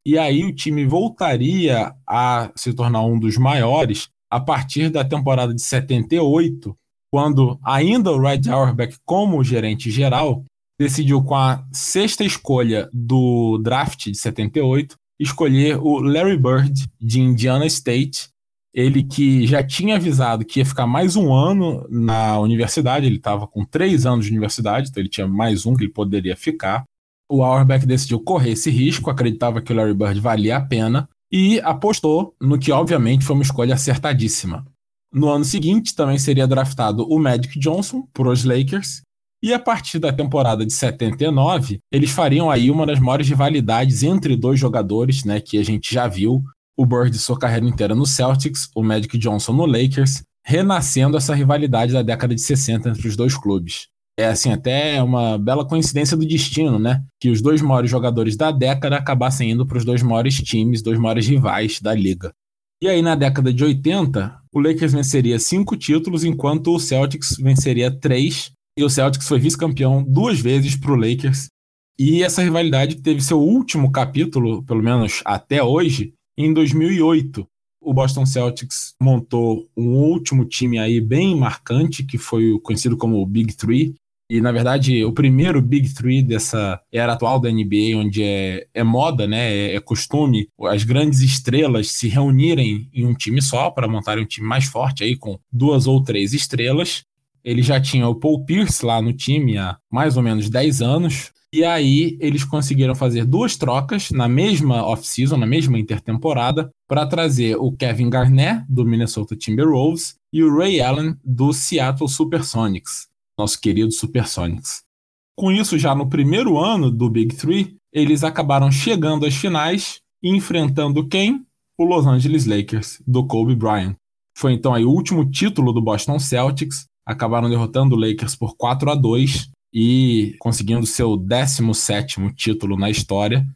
E aí o time voltaria a se tornar um dos maiores a partir da temporada de 78, quando ainda o Red Auerbach, como gerente geral, decidiu com a sexta escolha do draft de 78 escolher o Larry Bird de Indiana State, ele que já tinha avisado que ia ficar mais um ano na universidade, ele estava com três anos de universidade, então ele tinha mais um que ele poderia ficar. O Auerbach decidiu correr esse risco, acreditava que o Larry Bird valia a pena, e apostou no que, obviamente, foi uma escolha acertadíssima. No ano seguinte, também seria draftado o Magic Johnson para os Lakers, e a partir da temporada de 79, eles fariam aí uma das maiores rivalidades entre dois jogadores, né, que a gente já viu, o Bird sua carreira inteira no Celtics, o Magic Johnson no Lakers, renascendo essa rivalidade da década de 60 entre os dois clubes é assim, até uma bela coincidência do destino, né? Que os dois maiores jogadores da década acabassem indo para os dois maiores times, dois maiores rivais da liga. E aí, na década de 80, o Lakers venceria cinco títulos, enquanto o Celtics venceria três. E o Celtics foi vice-campeão duas vezes para o Lakers. E essa rivalidade teve seu último capítulo, pelo menos até hoje, em 2008. O Boston Celtics montou um último time aí bem marcante, que foi conhecido como o Big Three, e, na verdade, o primeiro Big Three dessa era atual da NBA, onde é, é moda, né, é, é costume as grandes estrelas se reunirem em um time só para montarem um time mais forte aí com duas ou três estrelas. Ele já tinha o Paul Pierce lá no time há mais ou menos 10 anos. E aí eles conseguiram fazer duas trocas na mesma off-season, na mesma intertemporada, para trazer o Kevin Garnett, do Minnesota Timberwolves, e o Ray Allen, do Seattle Supersonics nosso querido Supersonics. Com isso, já no primeiro ano do Big Three, eles acabaram chegando às finais e enfrentando quem? O Los Angeles Lakers, do Kobe Bryant. Foi então aí o último título do Boston Celtics, acabaram derrotando o Lakers por 4 a 2 e conseguindo seu 17º título na história,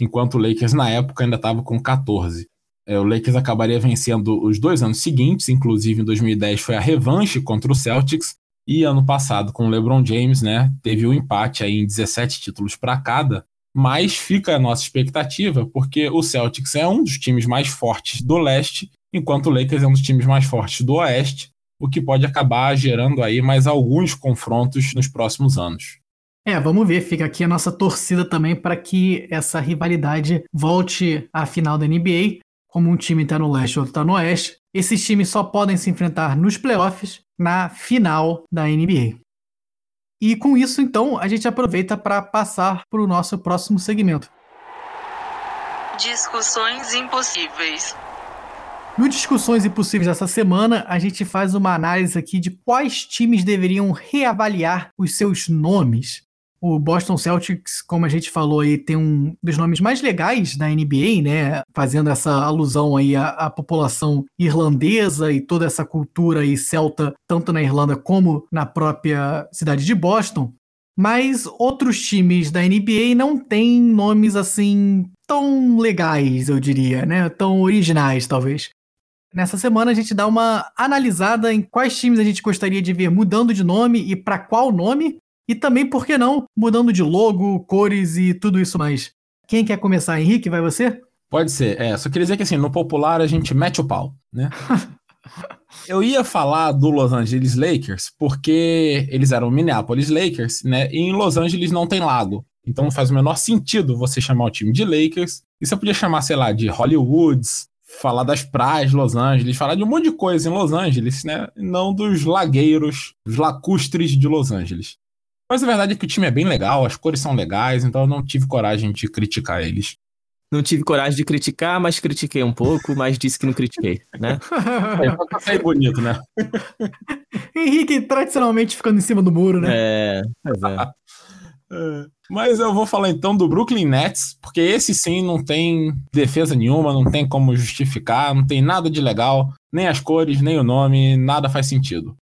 enquanto o Lakers na época ainda estava com 14. É, o Lakers acabaria vencendo os dois anos seguintes, inclusive em 2010 foi a revanche contra o Celtics, e ano passado, com o LeBron James, né, teve um empate aí em 17 títulos para cada. Mas fica a nossa expectativa, porque o Celtics é um dos times mais fortes do leste, enquanto o Lakers é um dos times mais fortes do oeste, o que pode acabar gerando aí mais alguns confrontos nos próximos anos. É, vamos ver. Fica aqui a nossa torcida também para que essa rivalidade volte à final da NBA. Como um time está no leste e outro está no oeste, esses times só podem se enfrentar nos playoffs na final da NBA. E com isso, então, a gente aproveita para passar para o nosso próximo segmento. Discussões impossíveis. No Discussões Impossíveis dessa semana, a gente faz uma análise aqui de quais times deveriam reavaliar os seus nomes. O Boston Celtics, como a gente falou aí, tem um dos nomes mais legais da NBA, né? Fazendo essa alusão aí à, à, população irlandesa e toda essa cultura aí celta, tanto na Irlanda como na própria cidade de Boston. Mas outros times da NBA não têm nomes assim tão legais, eu diria, né? Tão originais, talvez. Nessa semana a gente dá uma analisada em quais times a gente gostaria de ver mudando de nome e para qual nome, e também, por que não, mudando de logo, cores e tudo isso mais. Quem quer começar, Henrique? Vai você? Pode ser. É, só queria dizer que assim, no popular a gente mete o pau, né? Eu ia falar do Los Angeles Lakers porque eles eram Minneapolis Lakers, né? E em Los Angeles não tem lago. Então não faz o menor sentido você chamar o time de Lakers. E você podia chamar, sei lá, de Hollywoods, falar das praias de Los Angeles, falar de um monte de coisa em Los Angeles, né? Não dos lagueiros, os lacustres de Los Angeles. Mas a verdade é que o time é bem legal, as cores são legais, então eu não tive coragem de criticar eles. Não tive coragem de criticar, mas critiquei um pouco, mas disse que não critiquei, né? é, sair bonito, né? Henrique tradicionalmente ficando em cima do muro, né? É, pois é. é. Mas eu vou falar então do Brooklyn Nets, porque esse sim não tem defesa nenhuma, não tem como justificar, não tem nada de legal, nem as cores, nem o nome, nada faz sentido.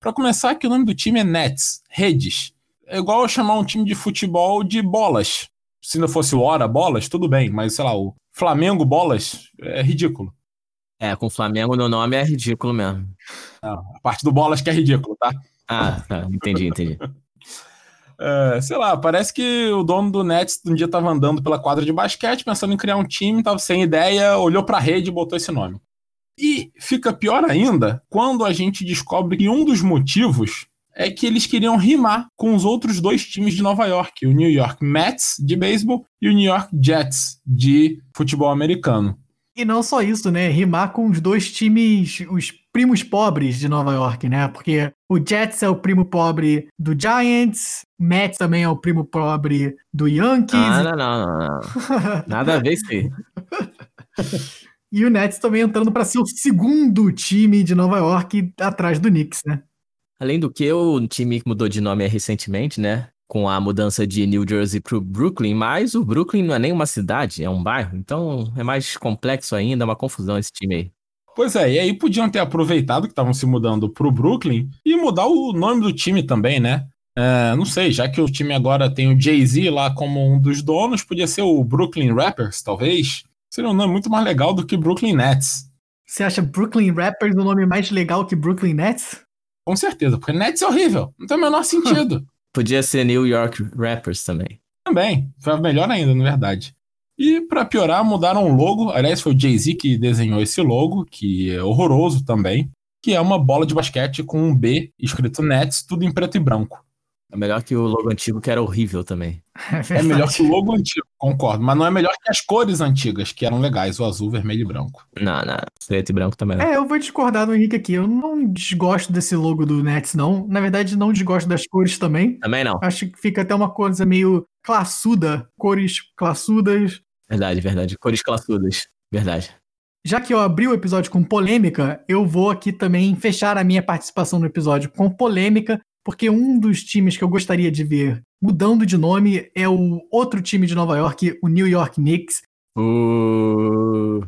Para começar, que o nome do time é Nets, redes. É igual eu chamar um time de futebol de bolas. Se não fosse o Hora Bolas, tudo bem, mas sei lá, o Flamengo Bolas é ridículo. É, com Flamengo no nome é ridículo mesmo. Não, a parte do Bolas que é ridículo, tá? Ah, tá, entendi, entendi. é, sei lá, parece que o dono do Nets um dia tava andando pela quadra de basquete, pensando em criar um time, tava sem ideia, olhou pra rede e botou esse nome. E fica pior ainda quando a gente descobre que um dos motivos é que eles queriam rimar com os outros dois times de Nova York, o New York Mets de beisebol e o New York Jets de futebol americano. E não só isso, né? Rimar com os dois times, os primos pobres de Nova York, né? Porque o Jets é o primo pobre do Giants, Mets também é o primo pobre do Yankees. Ah, não, não, não, não. Nada a ver isso aí. e o Nets também entrando para ser o segundo time de Nova York atrás do Knicks, né? Além do que, o time mudou de nome recentemente, né? Com a mudança de New Jersey para o Brooklyn, mas o Brooklyn não é nem uma cidade, é um bairro, então é mais complexo ainda, é uma confusão esse time aí. Pois é, e aí podiam ter aproveitado que estavam se mudando para o Brooklyn e mudar o nome do time também, né? É, não sei, já que o time agora tem o Jay-Z lá como um dos donos, podia ser o Brooklyn Rappers, talvez. Seria um nome muito mais legal do que Brooklyn Nets. Você acha Brooklyn Rappers um nome mais legal que Brooklyn Nets? Com certeza, porque Nets é horrível. Não tem o menor sentido. Podia ser New York Rappers também. Também. Foi melhor ainda, na verdade. E para piorar, mudaram o logo. Aliás, foi o Jay-Z que desenhou esse logo, que é horroroso também. Que é uma bola de basquete com um B escrito Nets, tudo em preto e branco. É melhor que o logo antigo, que era horrível também. É, é, melhor que o logo antigo, concordo. Mas não é melhor que as cores antigas, que eram legais, o azul, vermelho e branco. Não, não. Preto e branco também. É, eu vou discordar do Henrique aqui. Eu não desgosto desse logo do Nets, não. Na verdade, não desgosto das cores também. Também não. Acho que fica até uma coisa meio classuda. Cores classudas. Verdade, verdade. Cores classudas. Verdade. Já que eu abri o episódio com polêmica, eu vou aqui também fechar a minha participação no episódio com polêmica, porque um dos times que eu gostaria de ver mudando de nome é o outro time de Nova York, o New York Knicks. Uh,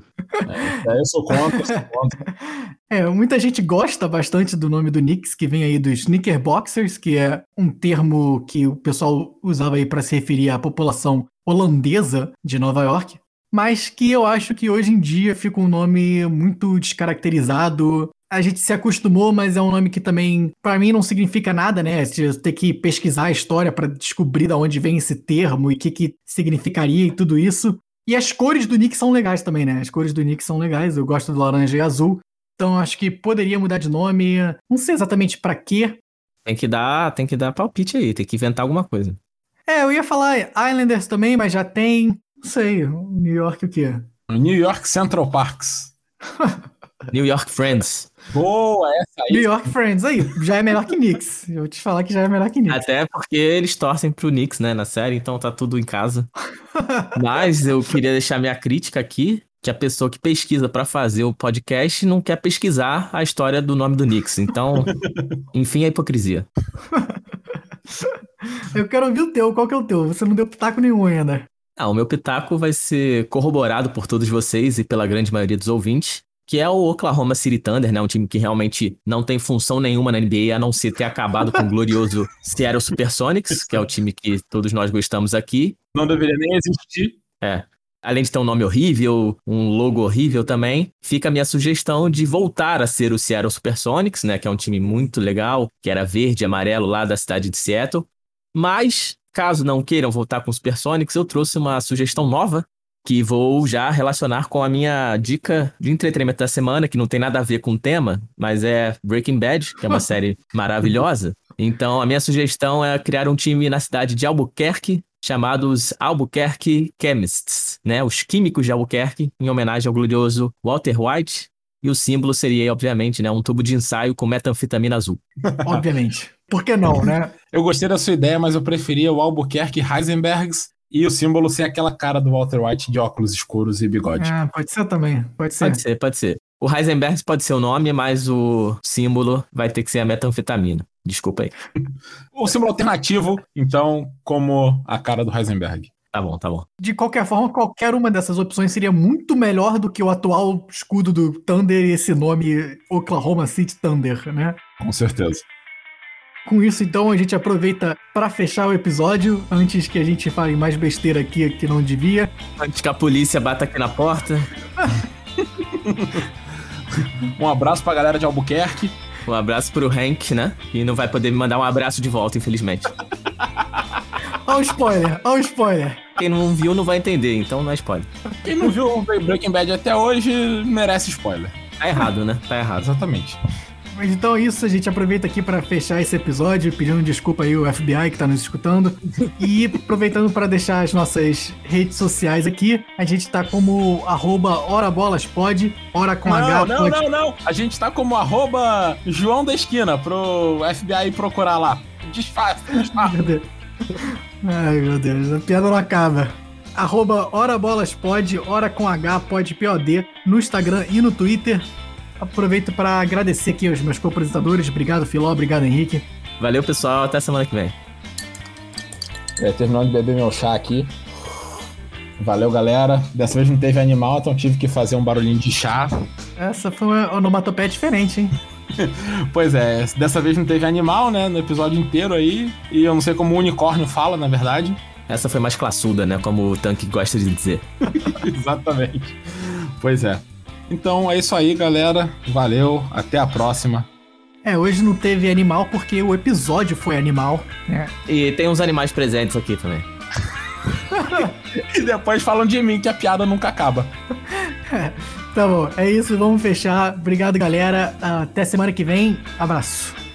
é, eu sou contra, eu sou contra. É, muita gente gosta bastante do nome do Knicks, que vem aí dos Knickerboxers, que é um termo que o pessoal usava aí para se referir à população holandesa de Nova York mas que eu acho que hoje em dia fica um nome muito descaracterizado, a gente se acostumou, mas é um nome que também, para mim, não significa nada, né? Você ter que pesquisar a história para descobrir de onde vem esse termo e o que, que significaria e tudo isso. E as cores do Nick são legais também, né? As cores do Nick são legais, eu gosto do laranja e azul. Então acho que poderia mudar de nome. Não sei exatamente para quê. Tem que dar, tem que dar palpite aí, tem que inventar alguma coisa. É, eu ia falar Islanders também, mas já tem. Não sei, New York o quê? New York Central Parks. New York Friends. Boa, essa aí. New York Friends aí, já é melhor que Knicks. Eu vou te falar que já é melhor que Knicks. Até porque eles torcem pro Knicks, né, na série, então tá tudo em casa. Mas eu queria deixar minha crítica aqui, que a pessoa que pesquisa pra fazer o podcast não quer pesquisar a história do nome do Knicks. Então, enfim, a hipocrisia. Eu quero ouvir o teu, qual que é o teu? Você não deu pitaco nenhum ainda. Ah, o meu pitaco vai ser corroborado por todos vocês e pela grande maioria dos ouvintes, que é o Oklahoma City Thunder, né? Um time que realmente não tem função nenhuma na NBA, a não ser ter acabado com o glorioso Seattle Supersonics, que é o time que todos nós gostamos aqui. Não deveria nem existir. É. Além de ter um nome horrível, um logo horrível também, fica a minha sugestão de voltar a ser o Seattle Supersonics, né? Que é um time muito legal, que era verde e amarelo lá da cidade de Seattle. Mas, caso não queiram voltar com os Supersonics, eu trouxe uma sugestão nova que vou já relacionar com a minha dica de entretenimento da semana, que não tem nada a ver com o tema, mas é Breaking Bad, que é uma série maravilhosa. Então, a minha sugestão é criar um time na cidade de Albuquerque, chamados Albuquerque Chemists, né? Os químicos de Albuquerque, em homenagem ao glorioso Walter White. E o símbolo seria, obviamente, né, um tubo de ensaio com metanfetamina azul. Obviamente. Por que não, né? Eu gostei da sua ideia, mas eu preferia o Albuquerque Heisenbergs e o símbolo ser aquela cara do Walter White de óculos escuros e bigode. Ah, pode ser também. Pode ser. Pode ser, pode ser. O Heisenberg pode ser o nome, mas o símbolo vai ter que ser a metanfetamina. Desculpa aí. O símbolo alternativo, então, como a cara do Heisenberg. Tá bom, tá bom. De qualquer forma, qualquer uma dessas opções seria muito melhor do que o atual escudo do Thunder e esse nome Oklahoma City Thunder, né? Com certeza. Com isso, então, a gente aproveita para fechar o episódio, antes que a gente fale mais besteira aqui que não devia. Antes que a polícia bata aqui na porta. Um abraço pra galera de Albuquerque. Um abraço pro Hank, né? E não vai poder me mandar um abraço de volta, infelizmente. Olha o spoiler, olha o spoiler. Quem não viu não vai entender, então não é spoiler. Quem não viu o Breaking Bad até hoje merece spoiler. Tá errado, né? Tá errado. Exatamente. Mas então é isso, a gente aproveita aqui para fechar esse episódio, pedindo desculpa aí ao FBI que tá nos escutando. E aproveitando para deixar as nossas redes sociais aqui, a gente tá como arroba orabolaspod, ora com não, H não, pode. não, não. A gente tá como arroba João da Esquina pro FBI procurar lá. Disfarce, disfarce. Meu Deus. Ai, meu Deus, a piada não acaba. Arroba orabolaspod, ora com H, pode POD, no Instagram e no Twitter. Aproveito para agradecer aqui aos meus co-apresentadores. Obrigado, Filó. Obrigado, Henrique. Valeu, pessoal. Até semana que vem. É, terminando de beber meu chá aqui. Valeu, galera. Dessa vez não teve animal, então tive que fazer um barulhinho de chá. Essa foi uma onomatopeia diferente, hein? Pois é, dessa vez não teve animal, né? No episódio inteiro aí. E eu não sei como o unicórnio fala, na verdade. Essa foi mais classuda, né? Como o Tanque gosta de dizer. Exatamente. Pois é. Então é isso aí, galera. Valeu, até a próxima. É, hoje não teve animal porque o episódio foi animal, né? E tem uns animais presentes aqui também. E depois falam de mim que a piada nunca acaba. Tá bom, é isso, vamos fechar. Obrigado, galera. Até semana que vem. Abraço.